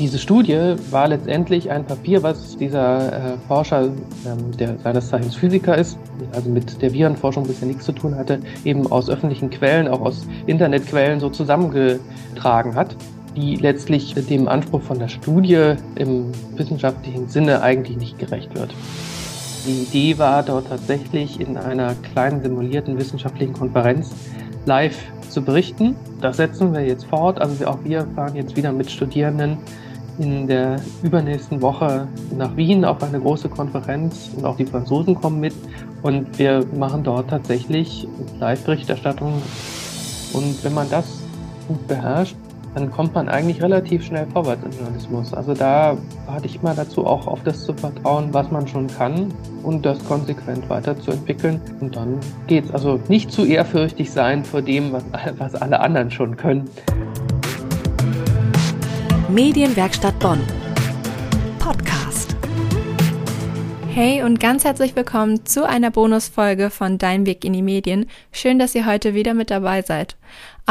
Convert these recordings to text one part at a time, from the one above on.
Diese Studie war letztendlich ein Papier, was dieser äh, Forscher, ähm, der seines Zeichens Physiker ist, also mit der Virenforschung bisher nichts zu tun hatte, eben aus öffentlichen Quellen, auch aus Internetquellen so zusammengetragen hat, die letztlich dem Anspruch von der Studie im wissenschaftlichen Sinne eigentlich nicht gerecht wird. Die Idee war dort tatsächlich in einer kleinen simulierten wissenschaftlichen Konferenz live zu berichten. Das setzen wir jetzt fort. Also auch wir fahren jetzt wieder mit Studierenden in der übernächsten Woche nach Wien auf eine große Konferenz und auch die Franzosen kommen mit und wir machen dort tatsächlich Live-Berichterstattung. Und wenn man das gut beherrscht, dann kommt man eigentlich relativ schnell vorwärts im Journalismus. Also da hatte ich immer dazu auch auf das zu vertrauen, was man schon kann und das konsequent weiterzuentwickeln. Und dann geht's. Also nicht zu ehrfürchtig sein vor dem, was, was alle anderen schon können. Medienwerkstatt Bonn. Podcast. Hey und ganz herzlich willkommen zu einer Bonusfolge von Dein Weg in die Medien. Schön, dass ihr heute wieder mit dabei seid.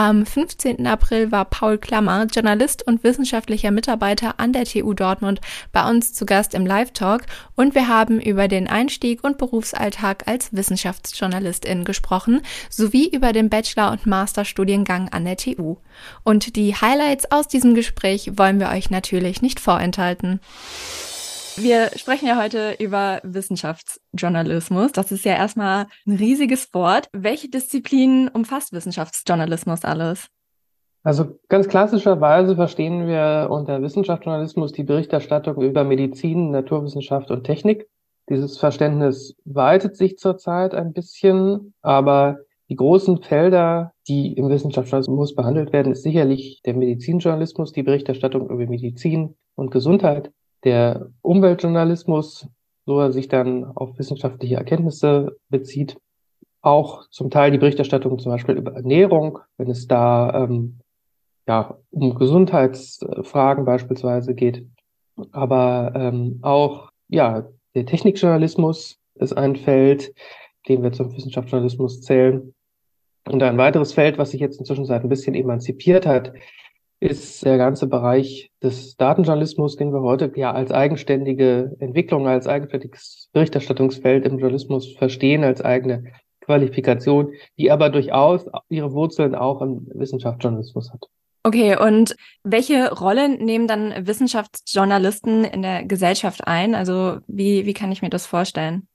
Am 15. April war Paul Klammer, Journalist und wissenschaftlicher Mitarbeiter an der TU Dortmund, bei uns zu Gast im Live-Talk und wir haben über den Einstieg und Berufsalltag als Wissenschaftsjournalistin gesprochen, sowie über den Bachelor- und Masterstudiengang an der TU. Und die Highlights aus diesem Gespräch wollen wir euch natürlich nicht vorenthalten. Wir sprechen ja heute über Wissenschaftsjournalismus. Das ist ja erstmal ein riesiges Wort. Welche Disziplinen umfasst Wissenschaftsjournalismus alles? Also ganz klassischerweise verstehen wir unter Wissenschaftsjournalismus die Berichterstattung über Medizin, Naturwissenschaft und Technik. Dieses Verständnis weitet sich zurzeit ein bisschen, aber die großen Felder, die im Wissenschaftsjournalismus behandelt werden, ist sicherlich der Medizinjournalismus, die Berichterstattung über Medizin und Gesundheit der Umweltjournalismus, so er sich dann auf wissenschaftliche Erkenntnisse bezieht, auch zum Teil die Berichterstattung zum Beispiel über Ernährung, wenn es da ähm, ja um Gesundheitsfragen beispielsweise geht, aber ähm, auch ja der Technikjournalismus ist ein Feld, den wir zum Wissenschaftsjournalismus zählen. Und ein weiteres Feld, was sich jetzt inzwischen seit ein bisschen emanzipiert hat, ist der ganze Bereich des Datenjournalismus, den wir heute ja als eigenständige Entwicklung, als eigenständiges Berichterstattungsfeld im Journalismus verstehen, als eigene Qualifikation, die aber durchaus ihre Wurzeln auch im Wissenschaftsjournalismus hat. Okay, und welche Rolle nehmen dann Wissenschaftsjournalisten in der Gesellschaft ein? Also wie, wie kann ich mir das vorstellen?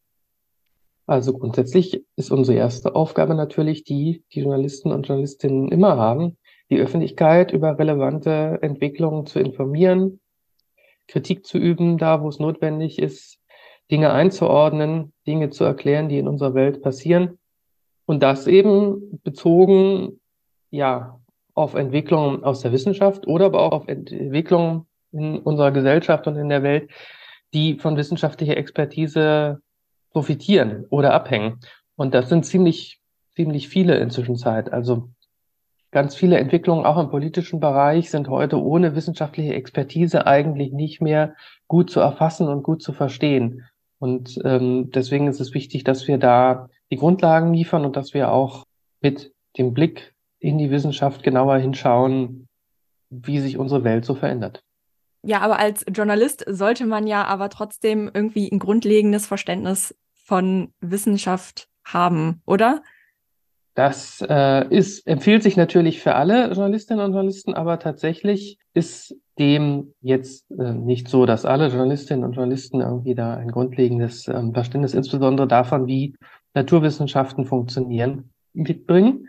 Also grundsätzlich ist unsere erste Aufgabe natürlich die, die Journalisten und Journalistinnen immer haben, die Öffentlichkeit über relevante Entwicklungen zu informieren, Kritik zu üben, da wo es notwendig ist, Dinge einzuordnen, Dinge zu erklären, die in unserer Welt passieren. Und das eben bezogen, ja, auf Entwicklungen aus der Wissenschaft oder aber auch auf Entwicklungen in unserer Gesellschaft und in der Welt, die von wissenschaftlicher Expertise profitieren oder abhängen. Und das sind ziemlich, ziemlich viele inzwischen Zeit. Also Ganz viele Entwicklungen auch im politischen Bereich sind heute ohne wissenschaftliche Expertise eigentlich nicht mehr gut zu erfassen und gut zu verstehen. Und ähm, deswegen ist es wichtig, dass wir da die Grundlagen liefern und dass wir auch mit dem Blick in die Wissenschaft genauer hinschauen, wie sich unsere Welt so verändert. Ja, aber als Journalist sollte man ja aber trotzdem irgendwie ein grundlegendes Verständnis von Wissenschaft haben, oder? Das äh, ist, empfiehlt sich natürlich für alle Journalistinnen und Journalisten, aber tatsächlich ist dem jetzt äh, nicht so, dass alle Journalistinnen und Journalisten irgendwie da ein grundlegendes ähm, Verständnis, insbesondere davon, wie Naturwissenschaften funktionieren, mitbringen.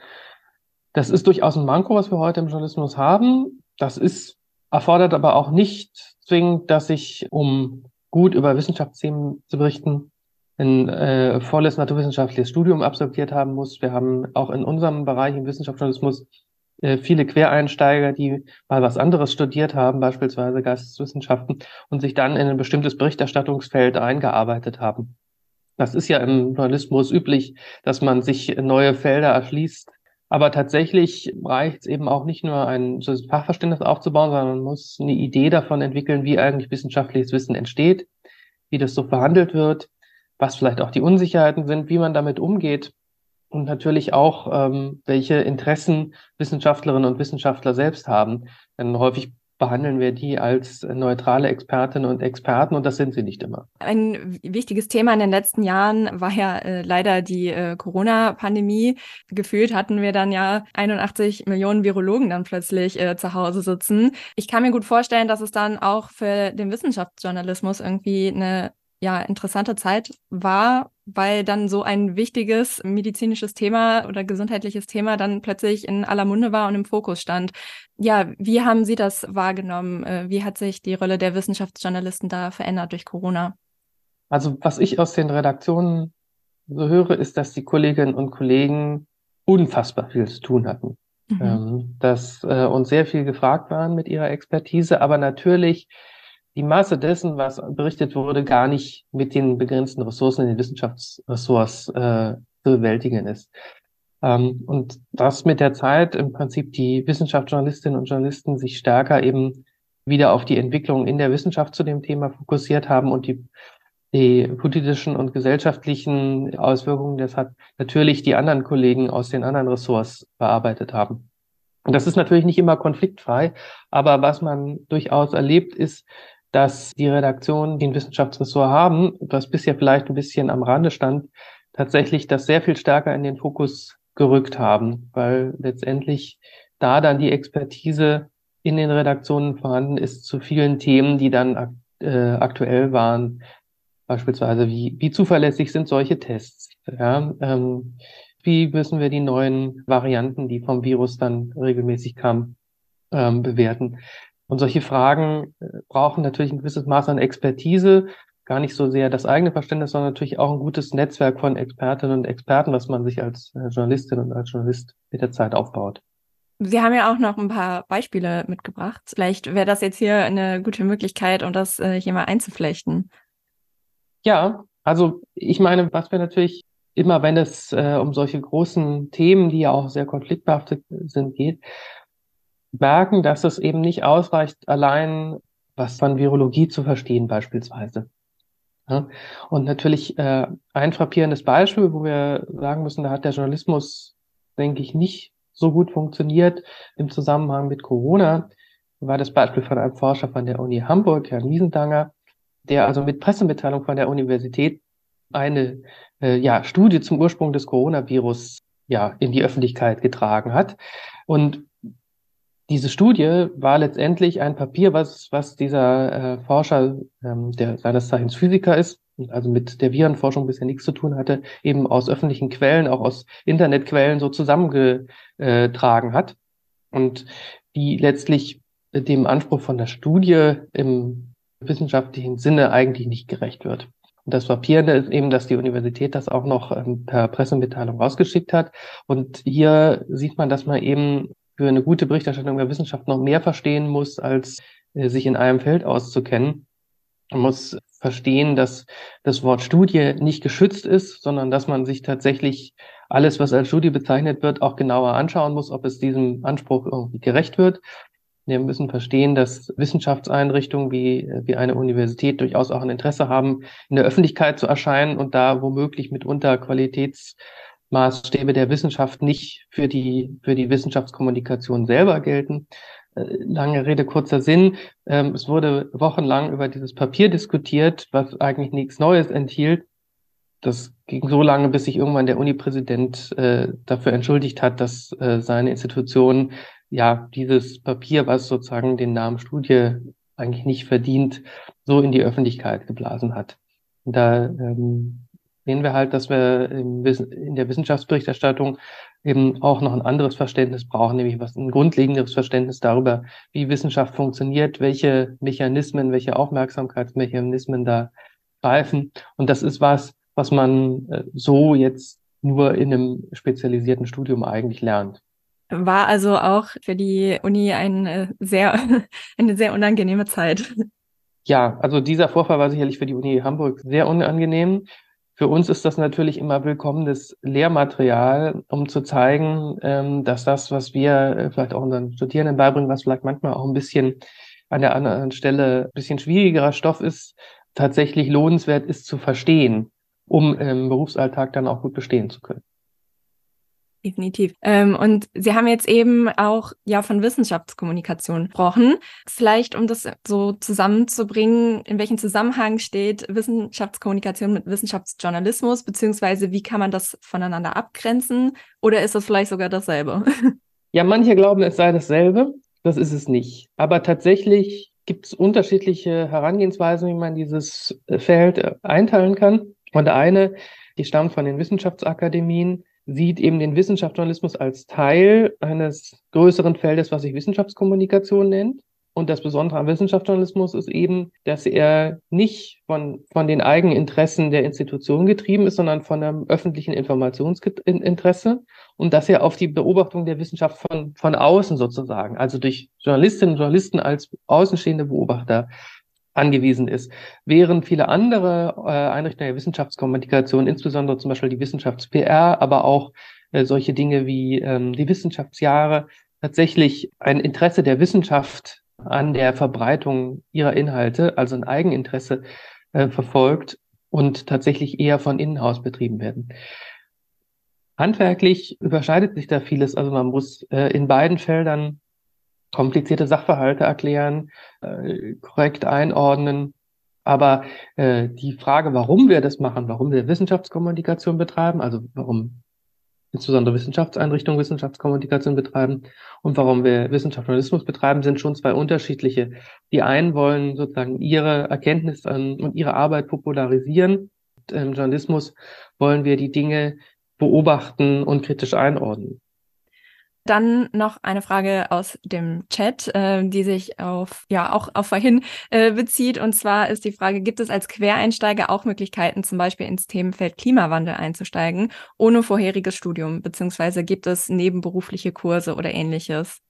Das ist durchaus ein Manko, was wir heute im Journalismus haben. Das ist, erfordert aber auch nicht zwingend, dass ich, um gut über Wissenschaftsthemen zu berichten, ein äh, volles naturwissenschaftliches Studium absolviert haben muss. Wir haben auch in unserem Bereich im Wissenschaftsjournalismus äh, viele Quereinsteiger, die mal was anderes studiert haben, beispielsweise Geisteswissenschaften, und sich dann in ein bestimmtes Berichterstattungsfeld eingearbeitet haben. Das ist ja im Journalismus üblich, dass man sich neue Felder erschließt. Aber tatsächlich reicht es eben auch nicht nur ein Fachverständnis aufzubauen, sondern man muss eine Idee davon entwickeln, wie eigentlich wissenschaftliches Wissen entsteht, wie das so verhandelt wird, was vielleicht auch die Unsicherheiten sind, wie man damit umgeht und natürlich auch, ähm, welche Interessen Wissenschaftlerinnen und Wissenschaftler selbst haben. Denn häufig behandeln wir die als neutrale Expertinnen und Experten und das sind sie nicht immer. Ein wichtiges Thema in den letzten Jahren war ja äh, leider die äh, Corona-Pandemie. Gefühlt hatten wir dann ja 81 Millionen Virologen dann plötzlich äh, zu Hause sitzen. Ich kann mir gut vorstellen, dass es dann auch für den Wissenschaftsjournalismus irgendwie eine ja, interessante Zeit war, weil dann so ein wichtiges medizinisches Thema oder gesundheitliches Thema dann plötzlich in aller Munde war und im Fokus stand. Ja, wie haben Sie das wahrgenommen? Äh, wie hat sich die Rolle der Wissenschaftsjournalisten da verändert durch Corona? Also was ich aus den Redaktionen so höre, ist, dass die Kolleginnen und Kollegen unfassbar viel zu tun hatten. Mhm. Ähm, dass äh, uns sehr viel gefragt waren mit ihrer Expertise, aber natürlich die Masse dessen, was berichtet wurde, gar nicht mit den begrenzten Ressourcen in den Wissenschaftsressorts äh, zu bewältigen ist. Ähm, und dass mit der Zeit im Prinzip die Wissenschaftsjournalistinnen und Journalisten sich stärker eben wieder auf die Entwicklung in der Wissenschaft zu dem Thema fokussiert haben und die, die politischen und gesellschaftlichen Auswirkungen, das hat natürlich die anderen Kollegen aus den anderen Ressorts bearbeitet haben. Und das ist natürlich nicht immer konfliktfrei, aber was man durchaus erlebt, ist, dass die Redaktionen, die ein Wissenschaftsressort haben, was bisher vielleicht ein bisschen am Rande stand, tatsächlich das sehr viel stärker in den Fokus gerückt haben, weil letztendlich da dann die Expertise in den Redaktionen vorhanden ist zu vielen Themen, die dann äh, aktuell waren. Beispielsweise, wie, wie zuverlässig sind solche Tests? Ja, ähm, wie müssen wir die neuen Varianten, die vom Virus dann regelmäßig kamen, ähm, bewerten? Und solche Fragen äh, brauchen natürlich ein gewisses Maß an Expertise, gar nicht so sehr das eigene Verständnis, sondern natürlich auch ein gutes Netzwerk von Expertinnen und Experten, was man sich als äh, Journalistin und als Journalist mit der Zeit aufbaut. Sie haben ja auch noch ein paar Beispiele mitgebracht. Vielleicht wäre das jetzt hier eine gute Möglichkeit, um das äh, hier mal einzuflechten. Ja, also ich meine, was wir natürlich immer, wenn es äh, um solche großen Themen, die ja auch sehr konfliktbehaftet sind, geht, merken, dass es eben nicht ausreicht, allein was von Virologie zu verstehen beispielsweise. Ja, und natürlich äh, ein frappierendes Beispiel, wo wir sagen müssen, da hat der Journalismus, denke ich, nicht so gut funktioniert im Zusammenhang mit Corona, war das Beispiel von einem Forscher von der Uni Hamburg, Herrn Wiesendanger, der also mit Pressemitteilung von der Universität eine äh, ja, Studie zum Ursprung des Coronavirus ja, in die Öffentlichkeit getragen hat. Und diese Studie war letztendlich ein Papier, was, was dieser äh, Forscher, ähm, der seines Zeichens Physiker ist, also mit der Virenforschung bisher nichts zu tun hatte, eben aus öffentlichen Quellen, auch aus Internetquellen so zusammengetragen hat und die letztlich dem Anspruch von der Studie im wissenschaftlichen Sinne eigentlich nicht gerecht wird. Und das Papierende ist eben, dass die Universität das auch noch ähm, per Pressemitteilung rausgeschickt hat. Und hier sieht man, dass man eben für eine gute Berichterstattung der Wissenschaft noch mehr verstehen muss, als äh, sich in einem Feld auszukennen. Man muss verstehen, dass das Wort Studie nicht geschützt ist, sondern dass man sich tatsächlich alles, was als Studie bezeichnet wird, auch genauer anschauen muss, ob es diesem Anspruch irgendwie gerecht wird. Wir müssen verstehen, dass Wissenschaftseinrichtungen wie, wie eine Universität durchaus auch ein Interesse haben, in der Öffentlichkeit zu erscheinen und da womöglich mitunter Qualitäts Maßstäbe der Wissenschaft nicht für die, für die Wissenschaftskommunikation selber gelten. Äh, lange Rede, kurzer Sinn. Ähm, es wurde wochenlang über dieses Papier diskutiert, was eigentlich nichts Neues enthielt. Das ging so lange, bis sich irgendwann der Unipräsident äh, dafür entschuldigt hat, dass äh, seine Institution ja dieses Papier, was sozusagen den Namen Studie eigentlich nicht verdient, so in die Öffentlichkeit geblasen hat. Und da ähm, sehen wir halt, dass wir in der Wissenschaftsberichterstattung eben auch noch ein anderes Verständnis brauchen, nämlich was ein grundlegenderes Verständnis darüber, wie Wissenschaft funktioniert, welche Mechanismen, welche Aufmerksamkeitsmechanismen da greifen. Und das ist was, was man äh, so jetzt nur in einem spezialisierten Studium eigentlich lernt. War also auch für die Uni ein sehr, eine sehr unangenehme Zeit. Ja, also dieser Vorfall war sicherlich für die Uni Hamburg sehr unangenehm. Für uns ist das natürlich immer willkommenes Lehrmaterial, um zu zeigen, ähm, dass das, was wir äh, vielleicht auch unseren Studierenden beibringen, was vielleicht manchmal auch ein bisschen an der anderen Stelle ein bisschen schwierigerer Stoff ist, tatsächlich lohnenswert ist zu verstehen, um im Berufsalltag dann auch gut bestehen zu können. Definitiv. Ähm, und Sie haben jetzt eben auch ja von Wissenschaftskommunikation gesprochen. Vielleicht, um das so zusammenzubringen, in welchem Zusammenhang steht Wissenschaftskommunikation mit Wissenschaftsjournalismus, beziehungsweise wie kann man das voneinander abgrenzen? Oder ist das vielleicht sogar dasselbe? Ja, manche glauben, es sei dasselbe. Das ist es nicht. Aber tatsächlich gibt es unterschiedliche Herangehensweisen, wie man dieses Feld einteilen kann. Und eine, die stammt von den Wissenschaftsakademien, sieht eben den Wissenschaftsjournalismus als Teil eines größeren Feldes, was sich Wissenschaftskommunikation nennt. Und das Besondere am Wissenschaftsjournalismus ist eben, dass er nicht von, von den eigenen Interessen der Institution getrieben ist, sondern von einem öffentlichen Informationsinteresse und dass er auf die Beobachtung der Wissenschaft von, von außen sozusagen, also durch Journalistinnen und Journalisten als außenstehende Beobachter angewiesen ist. Während viele andere äh, Einrichtungen der Wissenschaftskommunikation, insbesondere zum Beispiel die Wissenschafts-PR, aber auch äh, solche Dinge wie ähm, die Wissenschaftsjahre, tatsächlich ein Interesse der Wissenschaft an der Verbreitung ihrer Inhalte, also ein Eigeninteresse äh, verfolgt und tatsächlich eher von innen aus betrieben werden. Handwerklich überschneidet sich da vieles. Also man muss äh, in beiden Feldern komplizierte Sachverhalte erklären, äh, korrekt einordnen. Aber äh, die Frage, warum wir das machen, warum wir Wissenschaftskommunikation betreiben, also warum insbesondere Wissenschaftseinrichtungen Wissenschaftskommunikation betreiben und warum wir Wissenschaftsjournalismus betreiben, sind schon zwei unterschiedliche. Die einen wollen sozusagen ihre Erkenntnisse und ihre Arbeit popularisieren. Im Journalismus wollen wir die Dinge beobachten und kritisch einordnen. Dann noch eine Frage aus dem Chat, äh, die sich auf, ja, auch auf vorhin äh, bezieht. Und zwar ist die Frage, gibt es als Quereinsteiger auch Möglichkeiten, zum Beispiel ins Themenfeld Klimawandel einzusteigen, ohne vorheriges Studium? Beziehungsweise gibt es nebenberufliche Kurse oder ähnliches?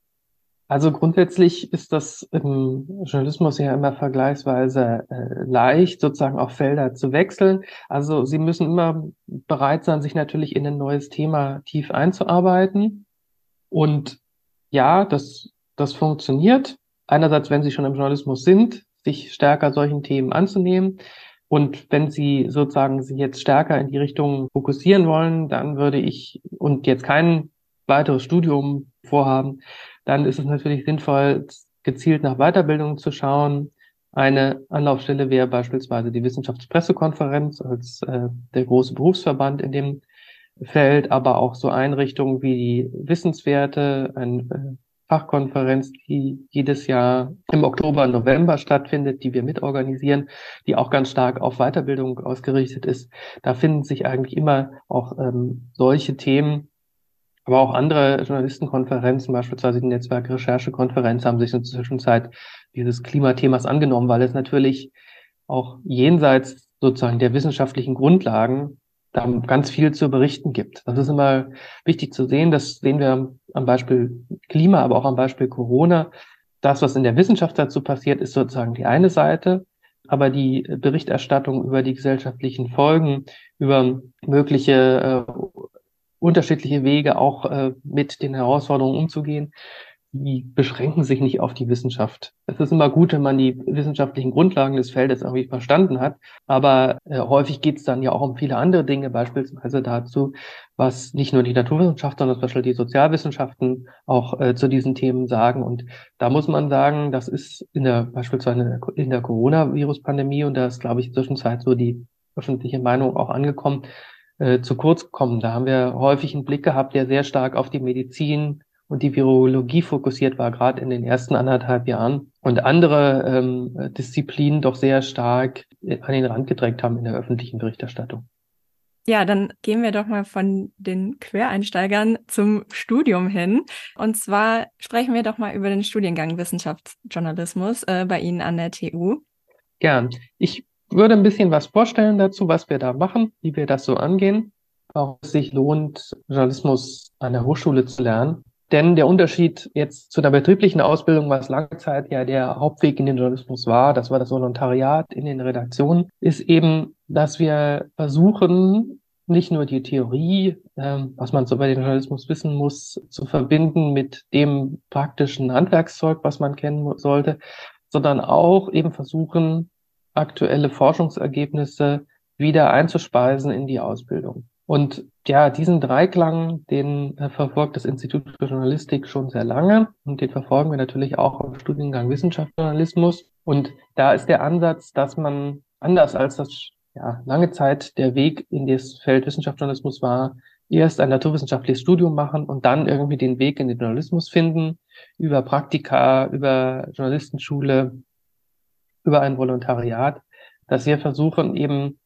Also grundsätzlich ist das im Journalismus ja immer vergleichsweise äh, leicht, sozusagen auch Felder zu wechseln. Also Sie müssen immer bereit sein, sich natürlich in ein neues Thema tief einzuarbeiten. Und ja, das, das funktioniert. Einerseits, wenn Sie schon im Journalismus sind, sich stärker solchen Themen anzunehmen. Und wenn Sie sozusagen sich jetzt stärker in die Richtung fokussieren wollen, dann würde ich und jetzt kein weiteres Studium vorhaben, dann ist es natürlich sinnvoll, gezielt nach Weiterbildung zu schauen. Eine Anlaufstelle wäre beispielsweise die Wissenschaftspressekonferenz als äh, der große Berufsverband in dem Feld, aber auch so Einrichtungen wie die Wissenswerte, eine äh, Fachkonferenz, die jedes Jahr im Oktober, November stattfindet, die wir mitorganisieren, die auch ganz stark auf Weiterbildung ausgerichtet ist. Da finden sich eigentlich immer auch ähm, solche Themen, aber auch andere Journalistenkonferenzen, beispielsweise die Netzwerk-Recherchekonferenz, haben sich in der Zwischenzeit dieses Klimathemas angenommen, weil es natürlich auch jenseits sozusagen der wissenschaftlichen Grundlagen da ganz viel zu berichten gibt. Das ist immer wichtig zu sehen. Das sehen wir am Beispiel Klima, aber auch am Beispiel Corona. Das, was in der Wissenschaft dazu passiert, ist sozusagen die eine Seite. Aber die Berichterstattung über die gesellschaftlichen Folgen, über mögliche äh, unterschiedliche Wege auch äh, mit den Herausforderungen umzugehen, die beschränken sich nicht auf die Wissenschaft. Es ist immer gut, wenn man die wissenschaftlichen Grundlagen des Feldes irgendwie verstanden hat, aber äh, häufig geht es dann ja auch um viele andere Dinge, beispielsweise dazu, was nicht nur die Naturwissenschaft, sondern zum Beispiel die Sozialwissenschaften auch äh, zu diesen Themen sagen. Und da muss man sagen, das ist in der beispielsweise in der Coronavirus-Pandemie und da ist, glaube ich, zwischenzeit so die öffentliche Meinung auch angekommen, äh, zu kurz gekommen. Da haben wir häufig einen Blick gehabt, der sehr stark auf die Medizin, und die Virologie fokussiert war, gerade in den ersten anderthalb Jahren und andere ähm, Disziplinen doch sehr stark an den Rand gedrängt haben in der öffentlichen Berichterstattung. Ja, dann gehen wir doch mal von den Quereinsteigern zum Studium hin. Und zwar sprechen wir doch mal über den Studiengang Wissenschaftsjournalismus äh, bei Ihnen an der TU. Gern. Ich würde ein bisschen was vorstellen dazu, was wir da machen, wie wir das so angehen, warum es sich lohnt, Journalismus an der Hochschule zu lernen denn der Unterschied jetzt zu einer betrieblichen Ausbildung, was lange Zeit ja der Hauptweg in den Journalismus war, das war das Volontariat in den Redaktionen, ist eben, dass wir versuchen, nicht nur die Theorie, ähm, was man so bei dem Journalismus wissen muss, zu verbinden mit dem praktischen Handwerkszeug, was man kennen sollte, sondern auch eben versuchen, aktuelle Forschungsergebnisse wieder einzuspeisen in die Ausbildung. Und ja, diesen Dreiklang, den äh, verfolgt das Institut für Journalistik schon sehr lange und den verfolgen wir natürlich auch im Studiengang Wissenschaftsjournalismus. Und da ist der Ansatz, dass man anders als das ja, lange Zeit der Weg in das Feld Wissenschaftsjournalismus war, erst ein naturwissenschaftliches Studium machen und dann irgendwie den Weg in den Journalismus finden, über Praktika, über Journalistenschule, über ein Volontariat, dass wir versuchen eben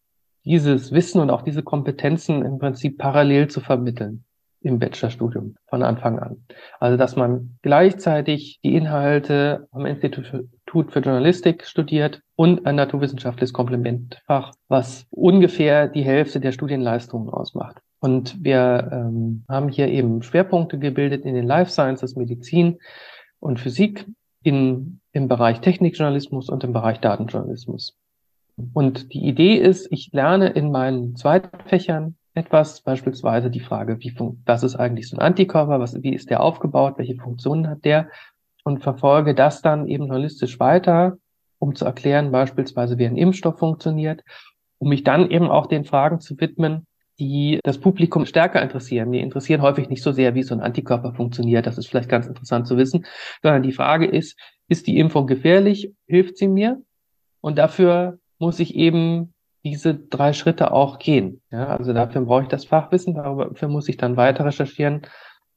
dieses Wissen und auch diese Kompetenzen im Prinzip parallel zu vermitteln im Bachelorstudium von Anfang an. Also dass man gleichzeitig die Inhalte am Institut für Journalistik studiert und ein naturwissenschaftliches Komplementfach, was ungefähr die Hälfte der Studienleistungen ausmacht. Und wir ähm, haben hier eben Schwerpunkte gebildet in den Life Sciences, Medizin und Physik, in, im Bereich Technikjournalismus und im Bereich Datenjournalismus. Und die Idee ist, ich lerne in meinen Zweitfächern etwas, beispielsweise die Frage, wie was ist eigentlich so ein Antikörper, was, wie ist der aufgebaut, welche Funktionen hat der und verfolge das dann eben journalistisch weiter, um zu erklären, beispielsweise, wie ein Impfstoff funktioniert, um mich dann eben auch den Fragen zu widmen, die das Publikum stärker interessieren. Die interessieren häufig nicht so sehr, wie so ein Antikörper funktioniert. Das ist vielleicht ganz interessant zu wissen, sondern die Frage ist, ist die Impfung gefährlich? Hilft sie mir? Und dafür muss ich eben diese drei Schritte auch gehen. Ja, also dafür brauche ich das Fachwissen, dafür muss ich dann weiter recherchieren,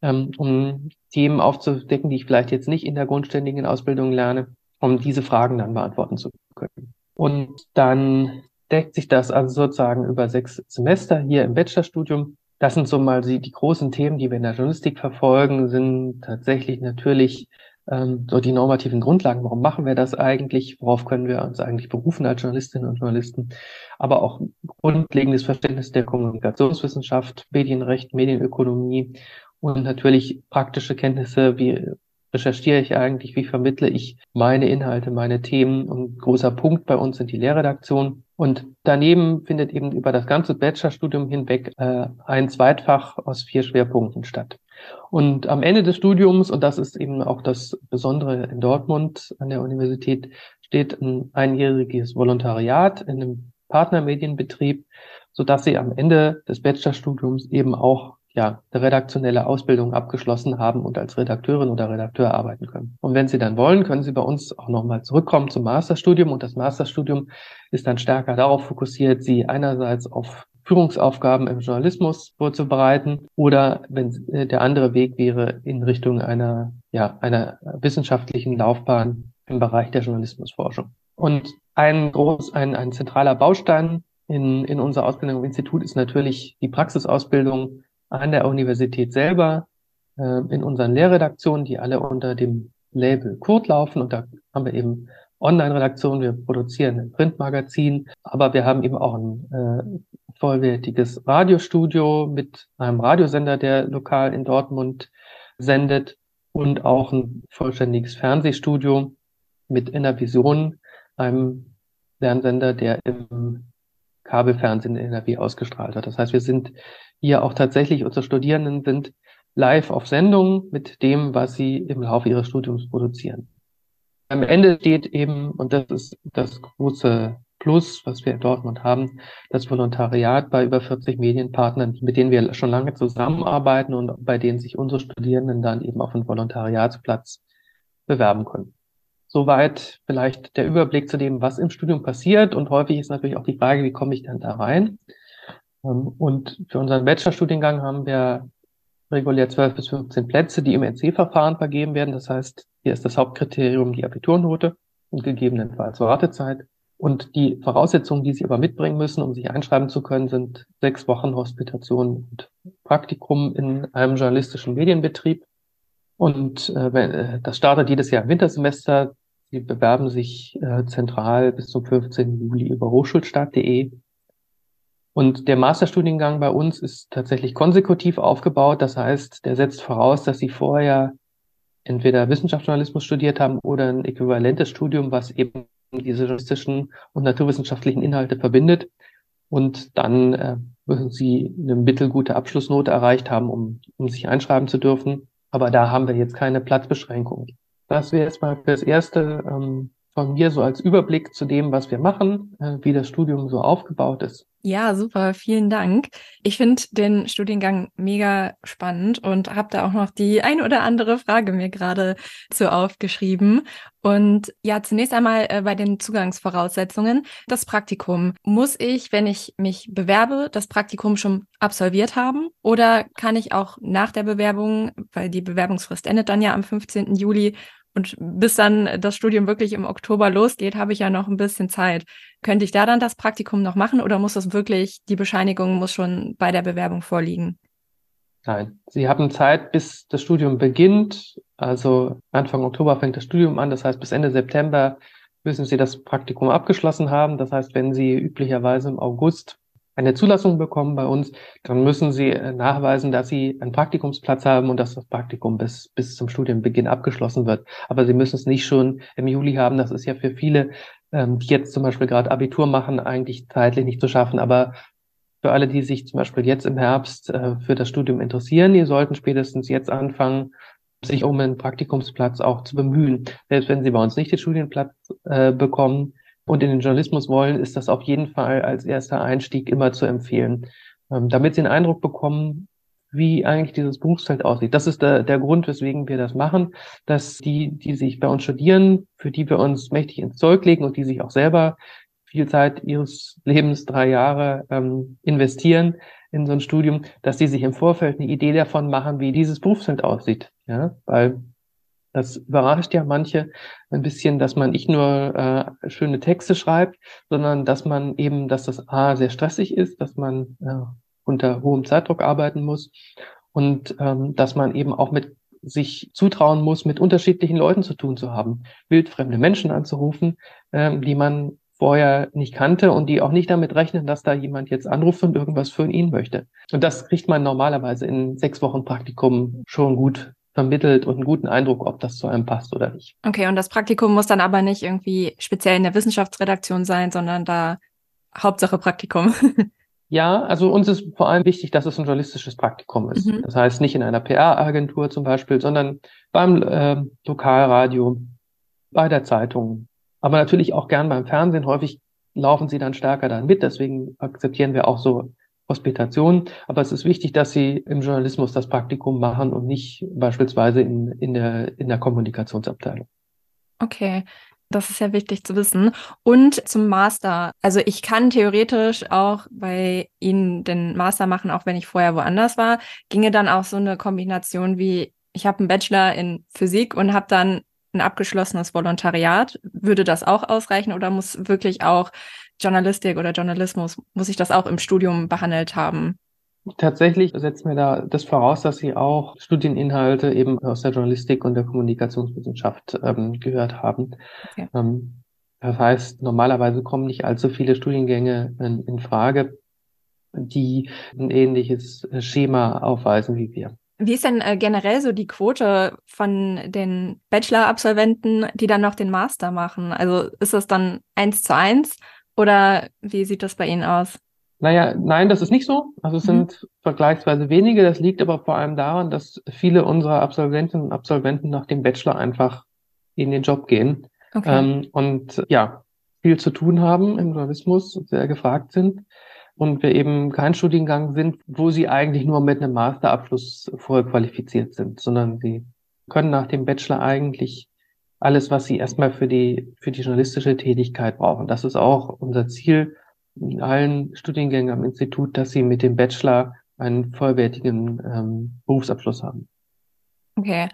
ähm, um Themen aufzudecken, die ich vielleicht jetzt nicht in der grundständigen Ausbildung lerne, um diese Fragen dann beantworten zu können. Und dann deckt sich das also sozusagen über sechs Semester hier im Bachelorstudium. Das sind so mal die, die großen Themen, die wir in der Journalistik verfolgen, sind tatsächlich natürlich ähm, so die normativen Grundlagen. Warum machen wir das eigentlich? Worauf können wir uns eigentlich berufen als Journalistinnen und Journalisten? Aber auch grundlegendes Verständnis der Kommunikationswissenschaft, Medienrecht, Medienökonomie und natürlich praktische Kenntnisse wie recherchiere ich eigentlich, wie vermittle ich meine Inhalte, meine Themen. Und großer Punkt bei uns sind die Lehrredaktion. Und daneben findet eben über das ganze Bachelorstudium hinweg äh, ein Zweitfach aus vier Schwerpunkten statt. Und am Ende des Studiums, und das ist eben auch das Besondere in Dortmund an der Universität, steht ein einjähriges Volontariat in einem Partnermedienbetrieb, so dass Sie am Ende des Bachelorstudiums eben auch ja, eine redaktionelle Ausbildung abgeschlossen haben und als Redakteurin oder Redakteur arbeiten können. Und wenn Sie dann wollen, können Sie bei uns auch nochmal zurückkommen zum Masterstudium. Und das Masterstudium ist dann stärker darauf fokussiert, Sie einerseits auf Führungsaufgaben im Journalismus vorzubereiten oder wenn äh, der andere Weg wäre in Richtung einer, ja, einer wissenschaftlichen Laufbahn im Bereich der Journalismusforschung. Und ein groß, ein, ein zentraler Baustein in, in unserer Ausbildung im Institut ist natürlich die Praxisausbildung an der Universität selber, äh, in unseren Lehrredaktionen, die alle unter dem Label Kurt laufen. Und da haben wir eben Online-Redaktionen, wir produzieren ein Printmagazin, aber wir haben eben auch ein äh, vollwertiges Radiostudio mit einem Radiosender, der lokal in Dortmund sendet und auch ein vollständiges Fernsehstudio mit Innervision, einem Lernsender, der im Kabelfernsehen in NRW ausgestrahlt wird. Das heißt, wir sind hier auch tatsächlich, unsere Studierenden sind live auf Sendung mit dem, was sie im Laufe ihres Studiums produzieren. Am Ende steht eben, und das ist das große Plus, was wir in Dortmund haben, das Volontariat bei über 40 Medienpartnern, mit denen wir schon lange zusammenarbeiten und bei denen sich unsere Studierenden dann eben auf einen Volontariatsplatz bewerben können. Soweit vielleicht der Überblick zu dem, was im Studium passiert. Und häufig ist natürlich auch die Frage, wie komme ich denn da rein? Ähm, und für unseren Bachelorstudiengang haben wir regulär 12 bis 15 Plätze, die im NC-Verfahren vergeben werden. Das heißt, hier ist das Hauptkriterium die Abiturnote und gegebenenfalls Wartezeit. Und die Voraussetzungen, die Sie aber mitbringen müssen, um sich einschreiben zu können, sind sechs Wochen Hospitation und Praktikum in einem journalistischen Medienbetrieb. Und äh, das startet jedes Jahr im Wintersemester. Sie bewerben sich äh, zentral bis zum 15. Juli über hochschulstart.de. Und der Masterstudiengang bei uns ist tatsächlich konsekutiv aufgebaut. Das heißt, der setzt voraus, dass Sie vorher entweder Wissenschaftsjournalismus studiert haben oder ein äquivalentes Studium, was eben diese juristischen und naturwissenschaftlichen Inhalte verbindet. Und dann äh, müssen Sie eine mittelgute Abschlussnote erreicht haben, um, um sich einschreiben zu dürfen. Aber da haben wir jetzt keine Platzbeschränkung. Das wäre jetzt mal fürs Erste ähm, von mir so als Überblick zu dem, was wir machen, äh, wie das Studium so aufgebaut ist. Ja, super, vielen Dank. Ich finde den Studiengang mega spannend und habe da auch noch die ein oder andere Frage mir gerade zu aufgeschrieben. Und ja, zunächst einmal äh, bei den Zugangsvoraussetzungen. Das Praktikum. Muss ich, wenn ich mich bewerbe, das Praktikum schon absolviert haben? Oder kann ich auch nach der Bewerbung, weil die Bewerbungsfrist endet dann ja am 15. Juli, und bis dann das Studium wirklich im Oktober losgeht, habe ich ja noch ein bisschen Zeit. Könnte ich da dann das Praktikum noch machen oder muss das wirklich, die Bescheinigung muss schon bei der Bewerbung vorliegen? Nein, Sie haben Zeit, bis das Studium beginnt. Also Anfang Oktober fängt das Studium an. Das heißt, bis Ende September müssen Sie das Praktikum abgeschlossen haben. Das heißt, wenn Sie üblicherweise im August eine Zulassung bekommen bei uns, dann müssen Sie äh, nachweisen, dass Sie einen Praktikumsplatz haben und dass das Praktikum bis, bis zum Studienbeginn abgeschlossen wird. Aber Sie müssen es nicht schon im Juli haben. Das ist ja für viele, ähm, die jetzt zum Beispiel gerade Abitur machen, eigentlich zeitlich nicht zu schaffen. Aber für alle, die sich zum Beispiel jetzt im Herbst äh, für das Studium interessieren, die sollten spätestens jetzt anfangen, sich um einen Praktikumsplatz auch zu bemühen. Selbst wenn Sie bei uns nicht den Studienplatz äh, bekommen, und in den Journalismus wollen, ist das auf jeden Fall als erster Einstieg immer zu empfehlen, ähm, damit sie einen Eindruck bekommen, wie eigentlich dieses Berufsfeld aussieht. Das ist der, der Grund, weswegen wir das machen, dass die, die sich bei uns studieren, für die wir uns mächtig ins Zeug legen und die sich auch selber viel Zeit ihres Lebens, drei Jahre, ähm, investieren in so ein Studium, dass die sich im Vorfeld eine Idee davon machen, wie dieses Berufsfeld aussieht. Ja, weil das überrascht ja manche ein bisschen, dass man nicht nur äh, schöne Texte schreibt, sondern dass man eben, dass das A sehr stressig ist, dass man äh, unter hohem Zeitdruck arbeiten muss und ähm, dass man eben auch mit sich zutrauen muss, mit unterschiedlichen Leuten zu tun zu haben, wildfremde Menschen anzurufen, ähm, die man vorher nicht kannte und die auch nicht damit rechnen, dass da jemand jetzt anruft und irgendwas für ihn möchte. Und das kriegt man normalerweise in sechs Wochen Praktikum schon gut vermittelt und einen guten Eindruck, ob das zu einem passt oder nicht. Okay, und das Praktikum muss dann aber nicht irgendwie speziell in der Wissenschaftsredaktion sein, sondern da Hauptsache Praktikum. Ja, also uns ist vor allem wichtig, dass es ein journalistisches Praktikum ist. Mhm. Das heißt nicht in einer PR-Agentur zum Beispiel, sondern beim äh, Lokalradio, bei der Zeitung, aber natürlich auch gern beim Fernsehen. Häufig laufen sie dann stärker dann mit, deswegen akzeptieren wir auch so Hospitation. Aber es ist wichtig, dass sie im Journalismus das Praktikum machen und nicht beispielsweise in, in, der, in der Kommunikationsabteilung. Okay. Das ist ja wichtig zu wissen. Und zum Master. Also ich kann theoretisch auch bei Ihnen den Master machen, auch wenn ich vorher woanders war. Ginge dann auch so eine Kombination wie, ich habe einen Bachelor in Physik und habe dann ein abgeschlossenes Volontariat. Würde das auch ausreichen oder muss wirklich auch Journalistik oder Journalismus, muss ich das auch im Studium behandelt haben? Tatsächlich setzen wir da das voraus, dass Sie auch Studieninhalte eben aus der Journalistik und der Kommunikationswissenschaft ähm, gehört haben. Okay. Ähm, das heißt, normalerweise kommen nicht allzu viele Studiengänge in, in Frage, die ein ähnliches Schema aufweisen wie wir. Wie ist denn äh, generell so die Quote von den Bachelor-Absolventen, die dann noch den Master machen? Also ist das dann eins zu eins oder wie sieht das bei Ihnen aus? Naja, nein, das ist nicht so. Also es mhm. sind vergleichsweise wenige. Das liegt aber vor allem daran, dass viele unserer Absolventinnen und Absolventen nach dem Bachelor einfach in den Job gehen okay. ähm, und ja, viel zu tun haben im Journalismus, sehr gefragt sind und wir eben kein Studiengang sind, wo sie eigentlich nur mit einem Masterabschluss vorher qualifiziert sind, sondern sie können nach dem Bachelor eigentlich alles, was sie erstmal für die, für die journalistische Tätigkeit brauchen. Das ist auch unser Ziel in allen Studiengängen am Institut, dass sie mit dem Bachelor einen vollwertigen ähm, Berufsabschluss haben. Okay.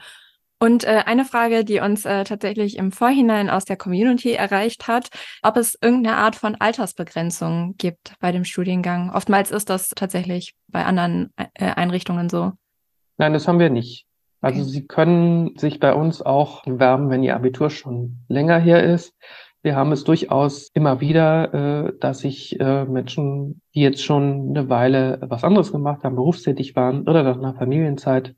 Und äh, eine Frage, die uns äh, tatsächlich im Vorhinein aus der Community erreicht hat, ob es irgendeine Art von Altersbegrenzung gibt bei dem Studiengang. Oftmals ist das tatsächlich bei anderen äh, Einrichtungen so. Nein, das haben wir nicht. Also okay. Sie können sich bei uns auch bewerben, wenn Ihr Abitur schon länger her ist. Wir haben es durchaus immer wieder, äh, dass sich äh, Menschen, die jetzt schon eine Weile was anderes gemacht haben, berufstätig waren oder nach einer Familienzeit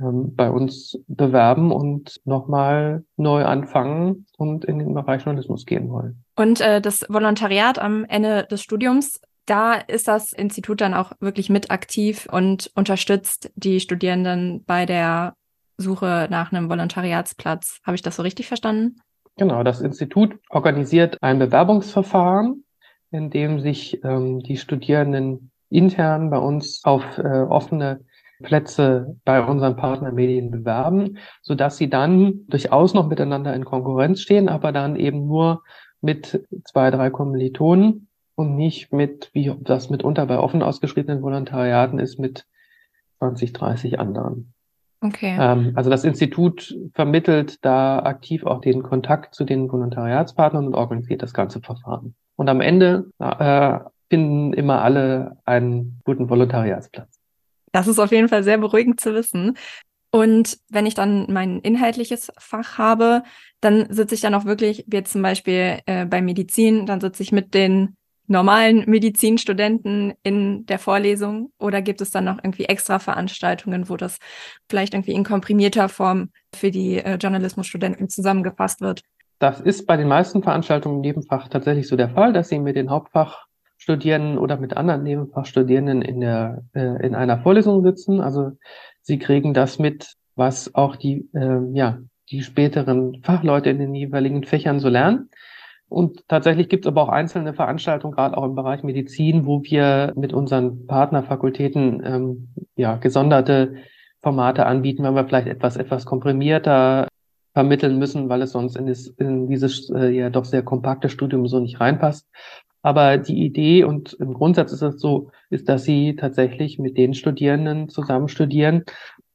ähm, bei uns bewerben und nochmal neu anfangen und in den Bereich Journalismus gehen wollen. Und äh, das Volontariat am Ende des Studiums, da ist das Institut dann auch wirklich mit aktiv und unterstützt die Studierenden bei der Suche nach einem Volontariatsplatz. Habe ich das so richtig verstanden? Genau, das Institut organisiert ein Bewerbungsverfahren, in dem sich ähm, die Studierenden intern bei uns auf äh, offene Plätze bei unseren Partnermedien bewerben, so dass sie dann durchaus noch miteinander in Konkurrenz stehen, aber dann eben nur mit zwei, drei Kommilitonen und nicht mit, wie das mitunter bei offen ausgeschriebenen Volontariaten ist, mit 20, 30 anderen. Okay. Ähm, also das Institut vermittelt da aktiv auch den Kontakt zu den Volontariatspartnern und organisiert das ganze Verfahren. Und am Ende äh, finden immer alle einen guten Volontariatsplatz. Das ist auf jeden Fall sehr beruhigend zu wissen. Und wenn ich dann mein inhaltliches Fach habe, dann sitze ich dann auch wirklich, wie jetzt zum Beispiel äh, bei Medizin, dann sitze ich mit den normalen Medizinstudenten in der Vorlesung oder gibt es dann noch irgendwie extra Veranstaltungen, wo das vielleicht irgendwie in komprimierter Form für die äh, Journalismusstudenten zusammengefasst wird? Das ist bei den meisten Veranstaltungen im Nebenfach tatsächlich so der Fall, dass sie mit den Hauptfachstudierenden oder mit anderen Nebenfachstudierenden in der äh, in einer Vorlesung sitzen. Also sie kriegen das mit, was auch die äh, ja die späteren Fachleute in den jeweiligen Fächern so lernen. Und tatsächlich gibt es aber auch einzelne Veranstaltungen, gerade auch im Bereich Medizin, wo wir mit unseren Partnerfakultäten ähm, ja gesonderte Formate anbieten, wenn wir vielleicht etwas etwas komprimierter vermitteln müssen, weil es sonst in, das, in dieses äh, ja doch sehr kompakte Studium so nicht reinpasst. Aber die Idee und im Grundsatz ist es so, ist, dass sie tatsächlich mit den Studierenden zusammen studieren,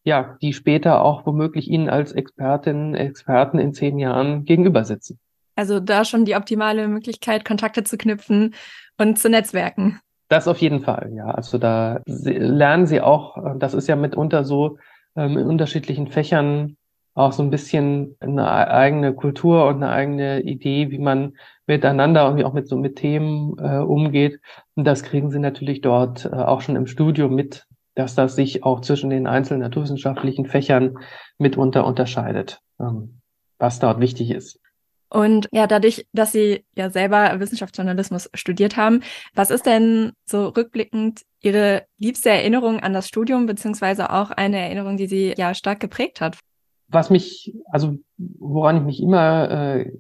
ja, die später auch womöglich ihnen als Expertinnen, Experten in zehn Jahren gegenüber sitzen. Also da schon die optimale Möglichkeit, Kontakte zu knüpfen und zu netzwerken. Das auf jeden Fall, ja. Also da lernen sie auch, äh, das ist ja mitunter so ähm, in unterschiedlichen Fächern auch so ein bisschen eine eigene Kultur und eine eigene Idee, wie man miteinander und wie auch mit so mit Themen äh, umgeht. Und das kriegen sie natürlich dort äh, auch schon im Studium mit, dass das sich auch zwischen den einzelnen naturwissenschaftlichen Fächern mitunter unterscheidet, ähm, was dort wichtig ist. Und ja, dadurch, dass Sie ja selber Wissenschaftsjournalismus studiert haben, was ist denn so rückblickend Ihre liebste Erinnerung an das Studium, beziehungsweise auch eine Erinnerung, die Sie ja stark geprägt hat? Was mich, also woran ich mich immer äh,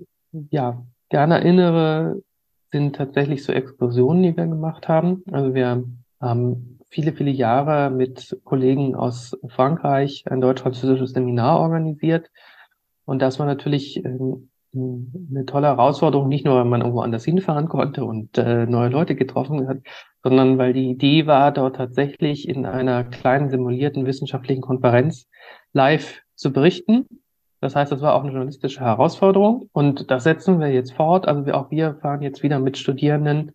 ja gerne erinnere, sind tatsächlich so Exkursionen, die wir gemacht haben. Also wir haben viele, viele Jahre mit Kollegen aus Frankreich ein deutsch-französisches Seminar organisiert. Und das war natürlich ähm, eine tolle Herausforderung, nicht nur, weil man irgendwo anders hinfahren konnte und äh, neue Leute getroffen hat, sondern weil die Idee war, dort tatsächlich in einer kleinen simulierten wissenschaftlichen Konferenz live zu berichten. Das heißt, das war auch eine journalistische Herausforderung und das setzen wir jetzt fort. Also wir, auch wir fahren jetzt wieder mit Studierenden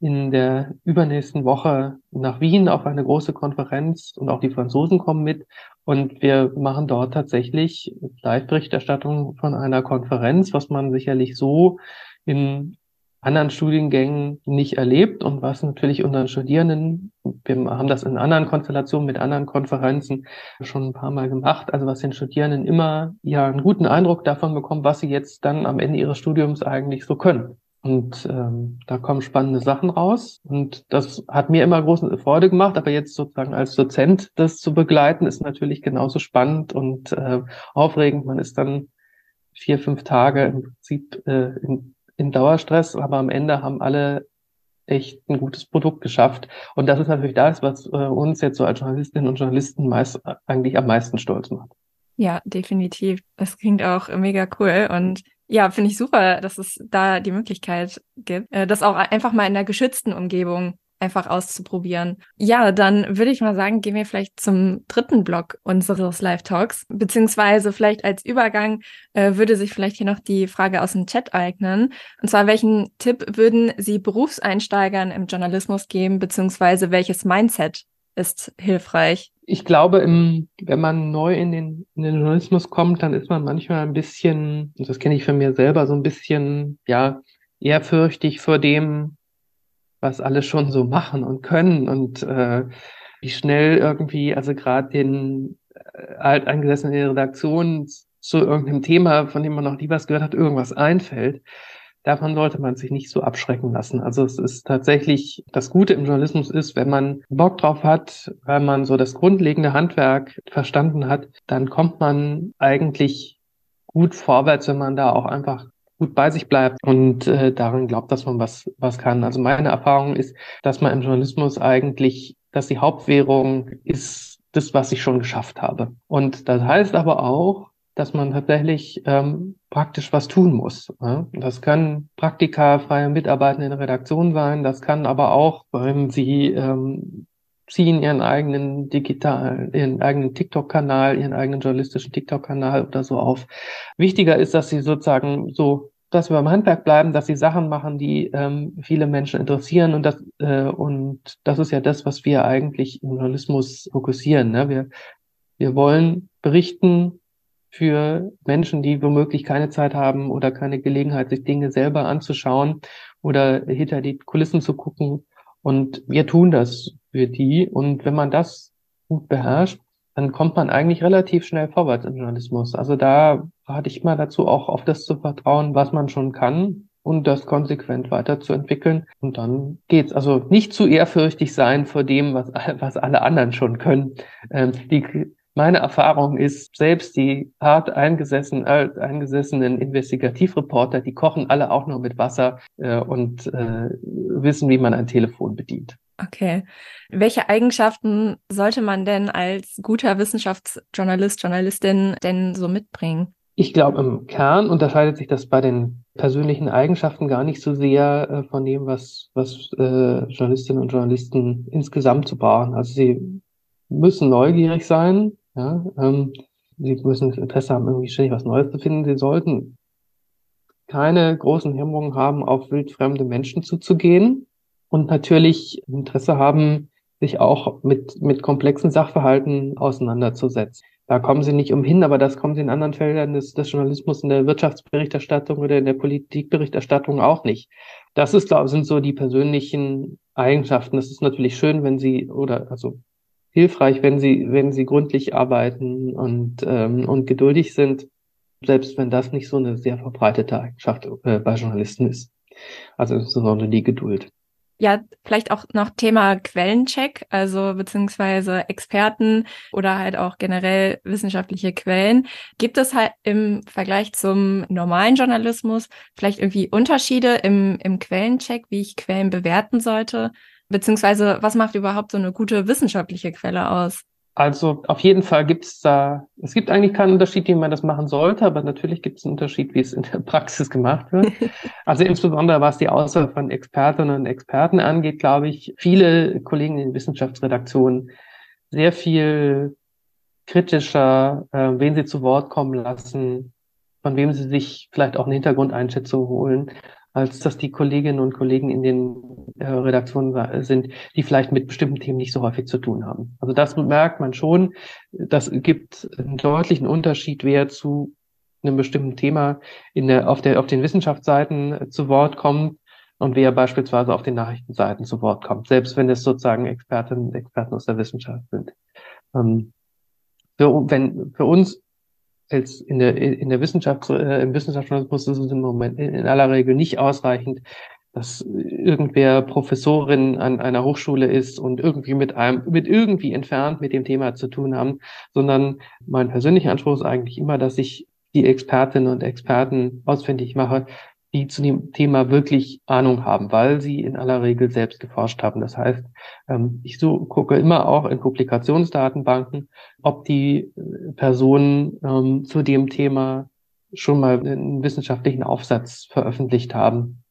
in der übernächsten Woche nach Wien auf eine große Konferenz und auch die Franzosen kommen mit und wir machen dort tatsächlich Live-Berichterstattung von einer Konferenz, was man sicherlich so in anderen Studiengängen nicht erlebt und was natürlich unseren Studierenden, wir haben das in anderen Konstellationen mit anderen Konferenzen schon ein paar Mal gemacht, also was den Studierenden immer ja einen guten Eindruck davon bekommt, was sie jetzt dann am Ende ihres Studiums eigentlich so können. Und ähm, da kommen spannende Sachen raus. Und das hat mir immer große Freude gemacht. Aber jetzt sozusagen als Dozent das zu begleiten, ist natürlich genauso spannend und äh, aufregend. Man ist dann vier, fünf Tage im Prinzip äh, in, in Dauerstress, aber am Ende haben alle echt ein gutes Produkt geschafft. Und das ist natürlich das, was äh, uns jetzt so als Journalistinnen und Journalisten meist eigentlich am meisten stolz macht. Ja, definitiv. Das klingt auch mega cool. Und ja, finde ich super, dass es da die Möglichkeit gibt, äh, das auch einfach mal in der geschützten Umgebung einfach auszuprobieren. Ja, dann würde ich mal sagen, gehen wir vielleicht zum dritten Block unseres Live-Talks, beziehungsweise vielleicht als Übergang äh, würde sich vielleicht hier noch die Frage aus dem Chat eignen. Und zwar, welchen Tipp würden Sie Berufseinsteigern im Journalismus geben, beziehungsweise welches Mindset ist hilfreich? Ich glaube, im, wenn man neu in den, in den Journalismus kommt, dann ist man manchmal ein bisschen, das kenne ich von mir selber, so ein bisschen, ja, ehrfürchtig vor dem, was alle schon so machen und können und äh, wie schnell irgendwie, also gerade den äh, alteingesessenen Redaktionen zu irgendeinem Thema, von dem man noch nie was gehört hat, irgendwas einfällt davon sollte man sich nicht so abschrecken lassen. Also es ist tatsächlich, das Gute im Journalismus ist, wenn man Bock drauf hat, wenn man so das grundlegende Handwerk verstanden hat, dann kommt man eigentlich gut vorwärts, wenn man da auch einfach gut bei sich bleibt und äh, daran glaubt, dass man was, was kann. Also meine Erfahrung ist, dass man im Journalismus eigentlich, dass die Hauptwährung ist das, was ich schon geschafft habe. Und das heißt aber auch, dass man tatsächlich ähm, praktisch was tun muss. Ja? Das können Praktika, freie Mitarbeiter in der Redaktion sein, das kann aber auch, wenn Sie ähm, ziehen ihren eigenen digital, ihren eigenen TikTok-Kanal, ihren eigenen journalistischen TikTok-Kanal oder so auf. Wichtiger ist, dass sie sozusagen so, dass wir beim Handwerk bleiben, dass sie Sachen machen, die ähm, viele Menschen interessieren und das äh, und das ist ja das, was wir eigentlich im Journalismus fokussieren. Ne? Wir wir wollen berichten für Menschen, die womöglich keine Zeit haben oder keine Gelegenheit, sich Dinge selber anzuschauen oder hinter die Kulissen zu gucken. Und wir tun das für die. Und wenn man das gut beherrscht, dann kommt man eigentlich relativ schnell vorwärts im Journalismus. Also da rate ich mal dazu, auch auf das zu vertrauen, was man schon kann und das konsequent weiterzuentwickeln. Und dann geht's. Also nicht zu ehrfürchtig sein vor dem, was, was alle anderen schon können. Ähm, die meine Erfahrung ist, selbst die hart eingesessen, äh, eingesessenen Investigativreporter, die kochen alle auch nur mit Wasser äh, und äh, wissen, wie man ein Telefon bedient. Okay. Welche Eigenschaften sollte man denn als guter Wissenschaftsjournalist, Journalistin denn so mitbringen? Ich glaube, im Kern unterscheidet sich das bei den persönlichen Eigenschaften gar nicht so sehr äh, von dem, was, was äh, Journalistinnen und Journalisten insgesamt zu brauchen. Also sie müssen neugierig sein, ja, ähm, sie müssen das Interesse haben, irgendwie ständig was Neues zu finden. Sie sollten keine großen Hemmungen haben, auf wildfremde Menschen zuzugehen und natürlich Interesse haben, sich auch mit, mit komplexen Sachverhalten auseinanderzusetzen. Da kommen sie nicht umhin, aber das kommen sie in anderen Feldern des, des Journalismus, in der Wirtschaftsberichterstattung oder in der Politikberichterstattung auch nicht. Das ist, glaube ich, sind so die persönlichen Eigenschaften. Es ist natürlich schön, wenn sie, oder also hilfreich, wenn sie, wenn sie gründlich arbeiten und, ähm, und geduldig sind, selbst wenn das nicht so eine sehr verbreitete Eigenschaft äh, bei Journalisten ist. Also insbesondere die Geduld. Ja, vielleicht auch noch Thema Quellencheck, also beziehungsweise Experten oder halt auch generell wissenschaftliche Quellen. Gibt es halt im Vergleich zum normalen Journalismus vielleicht irgendwie Unterschiede im, im Quellencheck, wie ich Quellen bewerten sollte? Beziehungsweise, was macht überhaupt so eine gute wissenschaftliche Quelle aus? Also auf jeden Fall gibt es da, es gibt eigentlich keinen Unterschied, wie man das machen sollte, aber natürlich gibt es einen Unterschied, wie es in der Praxis gemacht wird. also insbesondere was die Auswahl von Expertinnen und Experten angeht, glaube ich, viele Kollegen in Wissenschaftsredaktionen sehr viel kritischer, äh, wen sie zu Wort kommen lassen, von wem sie sich vielleicht auch eine Hintergrundeinschätzung holen, als dass die Kolleginnen und Kollegen in den äh, Redaktionen sind, die vielleicht mit bestimmten Themen nicht so häufig zu tun haben. Also das merkt man schon. Das gibt einen deutlichen Unterschied, wer zu einem bestimmten Thema in der, auf, der, auf den Wissenschaftsseiten äh, zu Wort kommt und wer beispielsweise auf den Nachrichtenseiten zu Wort kommt, selbst wenn es sozusagen Expertinnen und Experten aus der Wissenschaft sind. Ähm, für, wenn, für uns als in der, in der Wissenschaft, äh, im Wissenschaftsjournalismus ist es im Moment in, aller Regel nicht ausreichend, dass irgendwer Professorin an einer Hochschule ist und irgendwie mit einem, mit irgendwie entfernt mit dem Thema zu tun haben, sondern mein persönlicher Anspruch ist eigentlich immer, dass ich die Expertinnen und Experten ausfindig mache, die zu dem Thema wirklich Ahnung haben, weil sie in aller Regel selbst geforscht haben. Das heißt, ähm, ich so, gucke immer auch in Publikationsdatenbanken, ob die äh, Personen ähm, zu dem Thema schon mal einen wissenschaftlichen Aufsatz veröffentlicht haben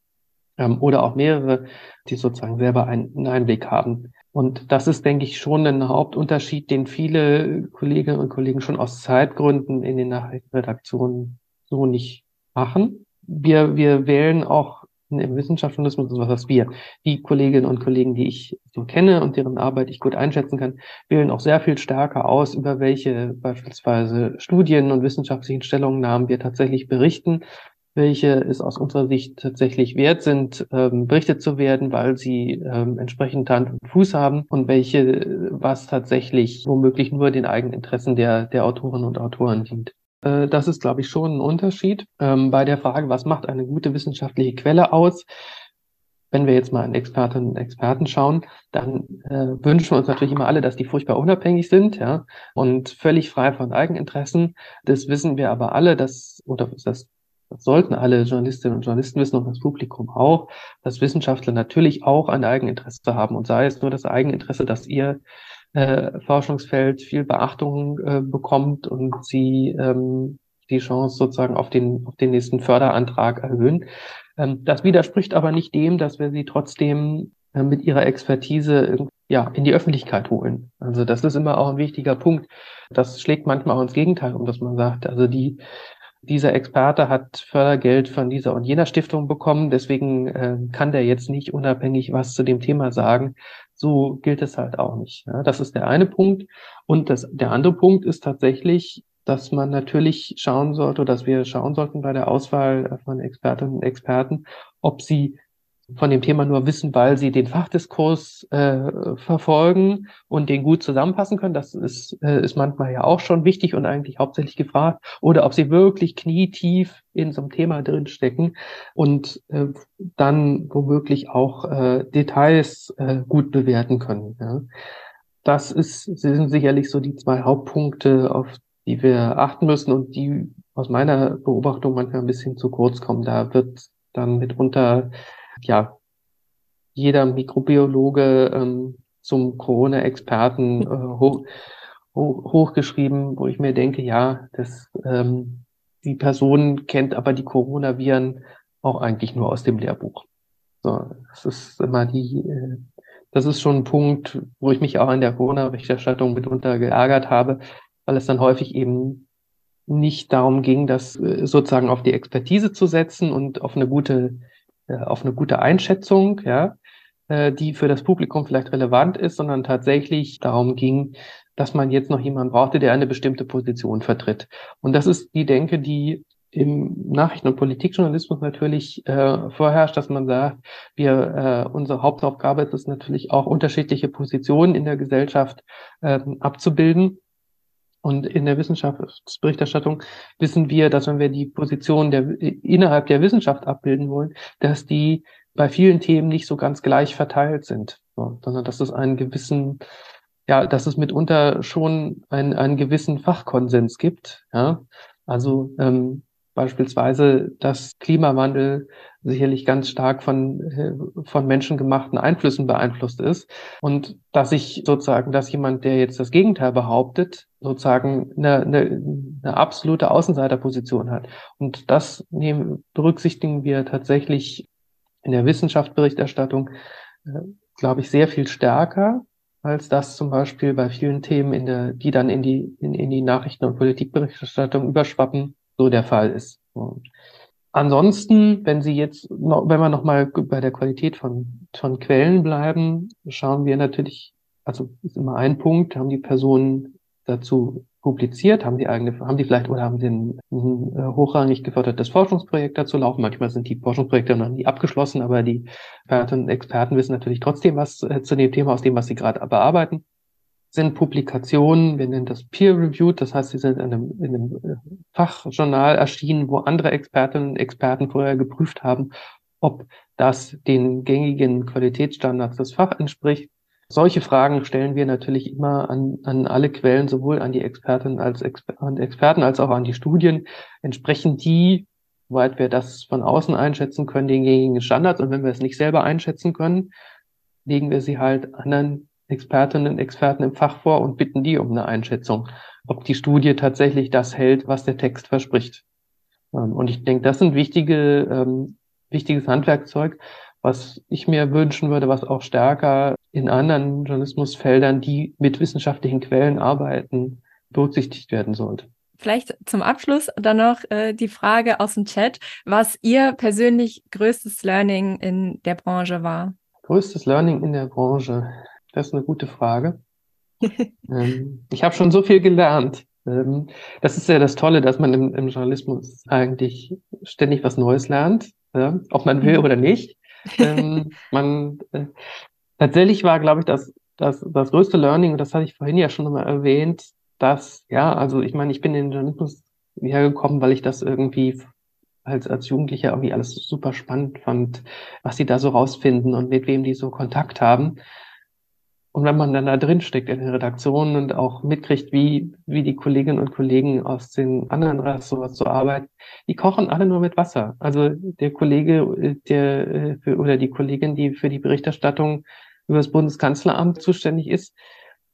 ähm, oder auch mehrere, die sozusagen selber einen Einblick haben. Und das ist, denke ich, schon ein Hauptunterschied, den viele Kolleginnen und Kollegen schon aus Zeitgründen in den Nachrichtenredaktionen so nicht machen wir, wir wählen auch im Wissenschaftsjournalismus, was heißt wir, die Kolleginnen und Kollegen, die ich so kenne und deren Arbeit ich gut einschätzen kann, wählen auch sehr viel stärker aus, über welche beispielsweise Studien und wissenschaftlichen Stellungnahmen wir tatsächlich berichten, welche es aus unserer Sicht tatsächlich wert sind, ähm, berichtet zu werden, weil sie ähm, entsprechend Hand und Fuß haben und welche, was tatsächlich womöglich nur den eigenen Interessen der, der Autoren und Autoren dient. Äh, das ist, glaube ich, schon ein Unterschied. Ähm, bei der Frage, was macht eine gute wissenschaftliche Quelle aus? Wenn wir jetzt mal an Expertinnen und Experten schauen, dann äh, wünschen wir uns natürlich immer alle, dass die furchtbar unabhängig sind, ja, und völlig frei von Eigeninteressen. Das wissen wir aber alle, dass, oder das das sollten alle Journalistinnen und Journalisten wissen und das Publikum auch, dass Wissenschaftler natürlich auch ein Eigeninteresse haben und sei es nur das Eigeninteresse, dass ihr äh, Forschungsfeld viel Beachtung äh, bekommt und sie ähm, die Chance sozusagen auf den, auf den nächsten Förderantrag erhöhen. Ähm, das widerspricht aber nicht dem, dass wir sie trotzdem äh, mit ihrer Expertise ja, in die Öffentlichkeit holen. Also das ist immer auch ein wichtiger Punkt. Das schlägt manchmal auch ins Gegenteil, um dass man sagt, also die, dieser Experte hat Fördergeld von dieser und jener Stiftung bekommen, deswegen äh, kann der jetzt nicht unabhängig was zu dem Thema sagen. So gilt es halt auch nicht. Ja, das ist der eine Punkt. Und das, der andere Punkt ist tatsächlich, dass man natürlich schauen sollte, dass wir schauen sollten bei der Auswahl von Expertinnen und Experten, ob sie von dem Thema nur wissen, weil sie den Fachdiskurs äh, verfolgen und den gut zusammenfassen können. Das ist, äh, ist manchmal ja auch schon wichtig und eigentlich hauptsächlich gefragt. Oder ob sie wirklich knietief in so einem Thema drinstecken und äh, dann womöglich auch äh, Details äh, gut bewerten können. Ja. Das ist, sind sicherlich so die zwei Hauptpunkte, auf die wir achten müssen und die aus meiner Beobachtung manchmal ein bisschen zu kurz kommen. Da wird dann mitunter ja, jeder Mikrobiologe ähm, zum Corona-Experten äh, hoch, hoch, hochgeschrieben, wo ich mir denke, ja, das, ähm, die Person kennt aber die Coronaviren auch eigentlich nur aus dem Lehrbuch. So, das ist immer die, äh, das ist schon ein Punkt, wo ich mich auch in der Corona-Berichterstattung mitunter geärgert habe, weil es dann häufig eben nicht darum ging, das äh, sozusagen auf die Expertise zu setzen und auf eine gute auf eine gute Einschätzung, ja, äh, die für das Publikum vielleicht relevant ist, sondern tatsächlich darum ging, dass man jetzt noch jemanden brauchte, der eine bestimmte Position vertritt. Und das ist die Denke, die im Nachrichten- und Politikjournalismus natürlich äh, vorherrscht, dass man sagt, wir äh, unsere Hauptaufgabe ist es natürlich auch unterschiedliche Positionen in der Gesellschaft äh, abzubilden und in der Wissenschaftsberichterstattung wissen wir, dass wenn wir die Position der, innerhalb der Wissenschaft abbilden wollen, dass die bei vielen Themen nicht so ganz gleich verteilt sind, so, sondern dass es einen gewissen, ja, dass es mitunter schon einen, einen gewissen Fachkonsens gibt. Ja? Also ähm, beispielsweise, dass Klimawandel sicherlich ganz stark von, äh, von menschengemachten Einflüssen beeinflusst ist. Und dass ich sozusagen, dass jemand, der jetzt das Gegenteil behauptet, sozusagen eine, eine, eine absolute Außenseiterposition hat. Und das nehmen, berücksichtigen wir tatsächlich in der Wissenschaftsberichterstattung, äh, glaube ich, sehr viel stärker als das zum Beispiel bei vielen Themen, in der, die dann in die, in, in die Nachrichten- und Politikberichterstattung überschwappen, so der Fall ist. Und Ansonsten, wenn Sie jetzt, wenn wir nochmal bei der Qualität von, von Quellen bleiben, schauen wir natürlich, also ist immer ein Punkt, haben die Personen dazu publiziert, haben die eigene, haben die vielleicht oder haben sie ein, ein äh, hochrangig gefördertes Forschungsprojekt dazu laufen. Manchmal sind die Forschungsprojekte noch nie abgeschlossen, aber die Experten Experten wissen natürlich trotzdem was äh, zu dem Thema, aus dem, was sie gerade bearbeiten sind Publikationen, wir nennen das peer-reviewed, das heißt, sie sind in einem, in einem äh, Fachjournal erschienen, wo andere Expertinnen und Experten vorher geprüft haben, ob das den gängigen Qualitätsstandards des Fach entspricht. Solche Fragen stellen wir natürlich immer an, an alle Quellen, sowohl an die Expertinnen als Exper und Experten als auch an die Studien. Entsprechen die, soweit wir das von außen einschätzen können, den gängigen Standards? Und wenn wir es nicht selber einschätzen können, legen wir sie halt anderen Expertinnen und Experten im Fach vor und bitten die um eine Einschätzung, ob die Studie tatsächlich das hält, was der Text verspricht. Ähm, und ich denke, das sind wichtige, ähm, wichtiges Handwerkzeug, was ich mir wünschen würde, was auch stärker in anderen Journalismusfeldern, die mit wissenschaftlichen Quellen arbeiten, berücksichtigt werden sollte. Vielleicht zum Abschluss dann noch äh, die Frage aus dem Chat, was Ihr persönlich größtes Learning in der Branche war. Größtes Learning in der Branche. Das ist eine gute Frage. ähm, ich habe schon so viel gelernt. Ähm, das ist ja das Tolle, dass man im, im Journalismus eigentlich ständig was Neues lernt, ja, ob man will mhm. oder nicht. Ähm, man äh, tatsächlich war, glaube ich, das, das, das größte Learning, und das hatte ich vorhin ja schon mal erwähnt, dass, ja, also ich meine, ich bin in den Journalismus hergekommen, weil ich das irgendwie als, als Jugendlicher irgendwie alles super spannend fand, was sie da so rausfinden und mit wem die so Kontakt haben. Und wenn man dann da drin steckt in den Redaktionen und auch mitkriegt, wie, wie die Kolleginnen und Kollegen aus den anderen Ressorts so arbeiten, die kochen alle nur mit Wasser. Also der Kollege, der äh, oder die Kollegin, die für die Berichterstattung über das Bundeskanzleramt zuständig ist,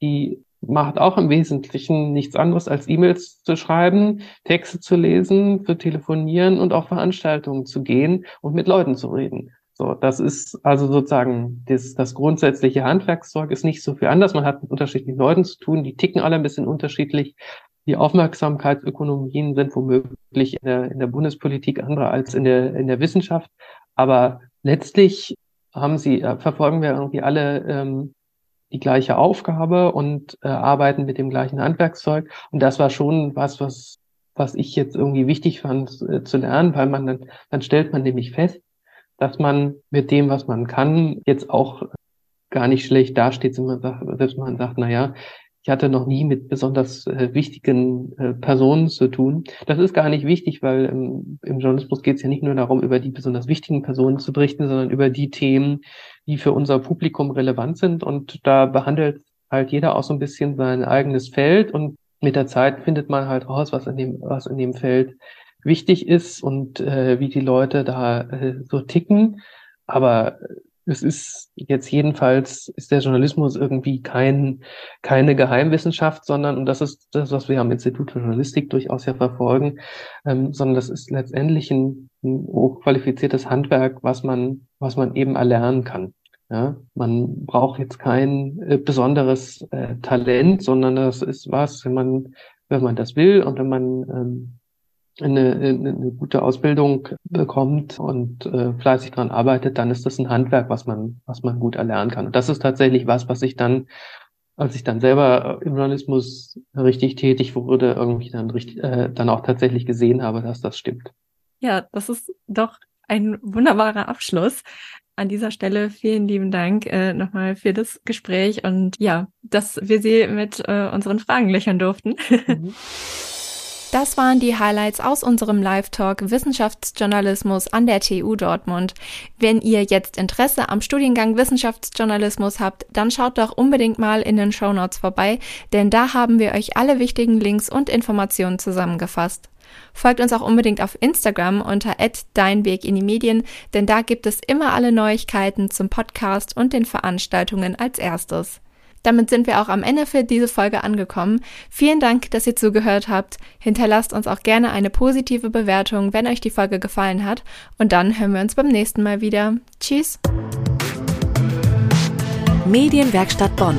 die macht auch im Wesentlichen nichts anderes als E-Mails zu schreiben, Texte zu lesen, zu telefonieren und auf Veranstaltungen zu gehen und mit Leuten zu reden. So, das ist also sozusagen das, das grundsätzliche Handwerkszeug ist nicht so viel anders. Man hat mit unterschiedlichen Leuten zu tun, die ticken alle ein bisschen unterschiedlich. Die Aufmerksamkeitsökonomien sind womöglich in der, in der Bundespolitik andere als in der, in der Wissenschaft. Aber letztlich haben sie, äh, verfolgen wir irgendwie alle ähm, die gleiche Aufgabe und äh, arbeiten mit dem gleichen Handwerkszeug. Und das war schon was, was, was ich jetzt irgendwie wichtig fand äh, zu lernen, weil man dann, dann stellt man nämlich fest, dass man mit dem, was man kann, jetzt auch gar nicht schlecht dasteht, wenn selbst man sagt, na ja, ich hatte noch nie mit besonders äh, wichtigen äh, Personen zu tun. Das ist gar nicht wichtig, weil ähm, im Journalismus geht es ja nicht nur darum, über die besonders wichtigen Personen zu berichten, sondern über die Themen, die für unser Publikum relevant sind. Und da behandelt halt jeder auch so ein bisschen sein eigenes Feld und mit der Zeit findet man halt raus, was in dem, was in dem Feld wichtig ist und äh, wie die Leute da äh, so ticken. Aber es ist jetzt jedenfalls, ist der Journalismus irgendwie kein, keine Geheimwissenschaft, sondern, und das ist das, was wir am Institut für Journalistik durchaus ja verfolgen, ähm, sondern das ist letztendlich ein, ein hochqualifiziertes Handwerk, was man, was man eben erlernen kann. Ja, man braucht jetzt kein äh, besonderes äh, Talent, sondern das ist was, wenn man, wenn man das will und wenn man ähm, eine, eine gute Ausbildung bekommt und äh, fleißig dran arbeitet, dann ist das ein Handwerk, was man, was man gut erlernen kann. Und das ist tatsächlich was, was ich dann, als ich dann selber im Journalismus richtig tätig wurde, irgendwie dann richtig, äh, dann auch tatsächlich gesehen habe, dass das stimmt. Ja, das ist doch ein wunderbarer Abschluss. An dieser Stelle vielen lieben Dank äh, nochmal für das Gespräch und ja, dass wir Sie mit äh, unseren Fragen löchern durften. Mhm. Das waren die Highlights aus unserem Live-Talk Wissenschaftsjournalismus an der TU Dortmund. Wenn ihr jetzt Interesse am Studiengang Wissenschaftsjournalismus habt, dann schaut doch unbedingt mal in den Show Notes vorbei, denn da haben wir euch alle wichtigen Links und Informationen zusammengefasst. Folgt uns auch unbedingt auf Instagram unter @deinweg in die Medien, denn da gibt es immer alle Neuigkeiten zum Podcast und den Veranstaltungen als erstes. Damit sind wir auch am Ende für diese Folge angekommen. Vielen Dank, dass ihr zugehört habt. Hinterlasst uns auch gerne eine positive Bewertung, wenn euch die Folge gefallen hat. Und dann hören wir uns beim nächsten Mal wieder. Tschüss. Medienwerkstatt Bonn.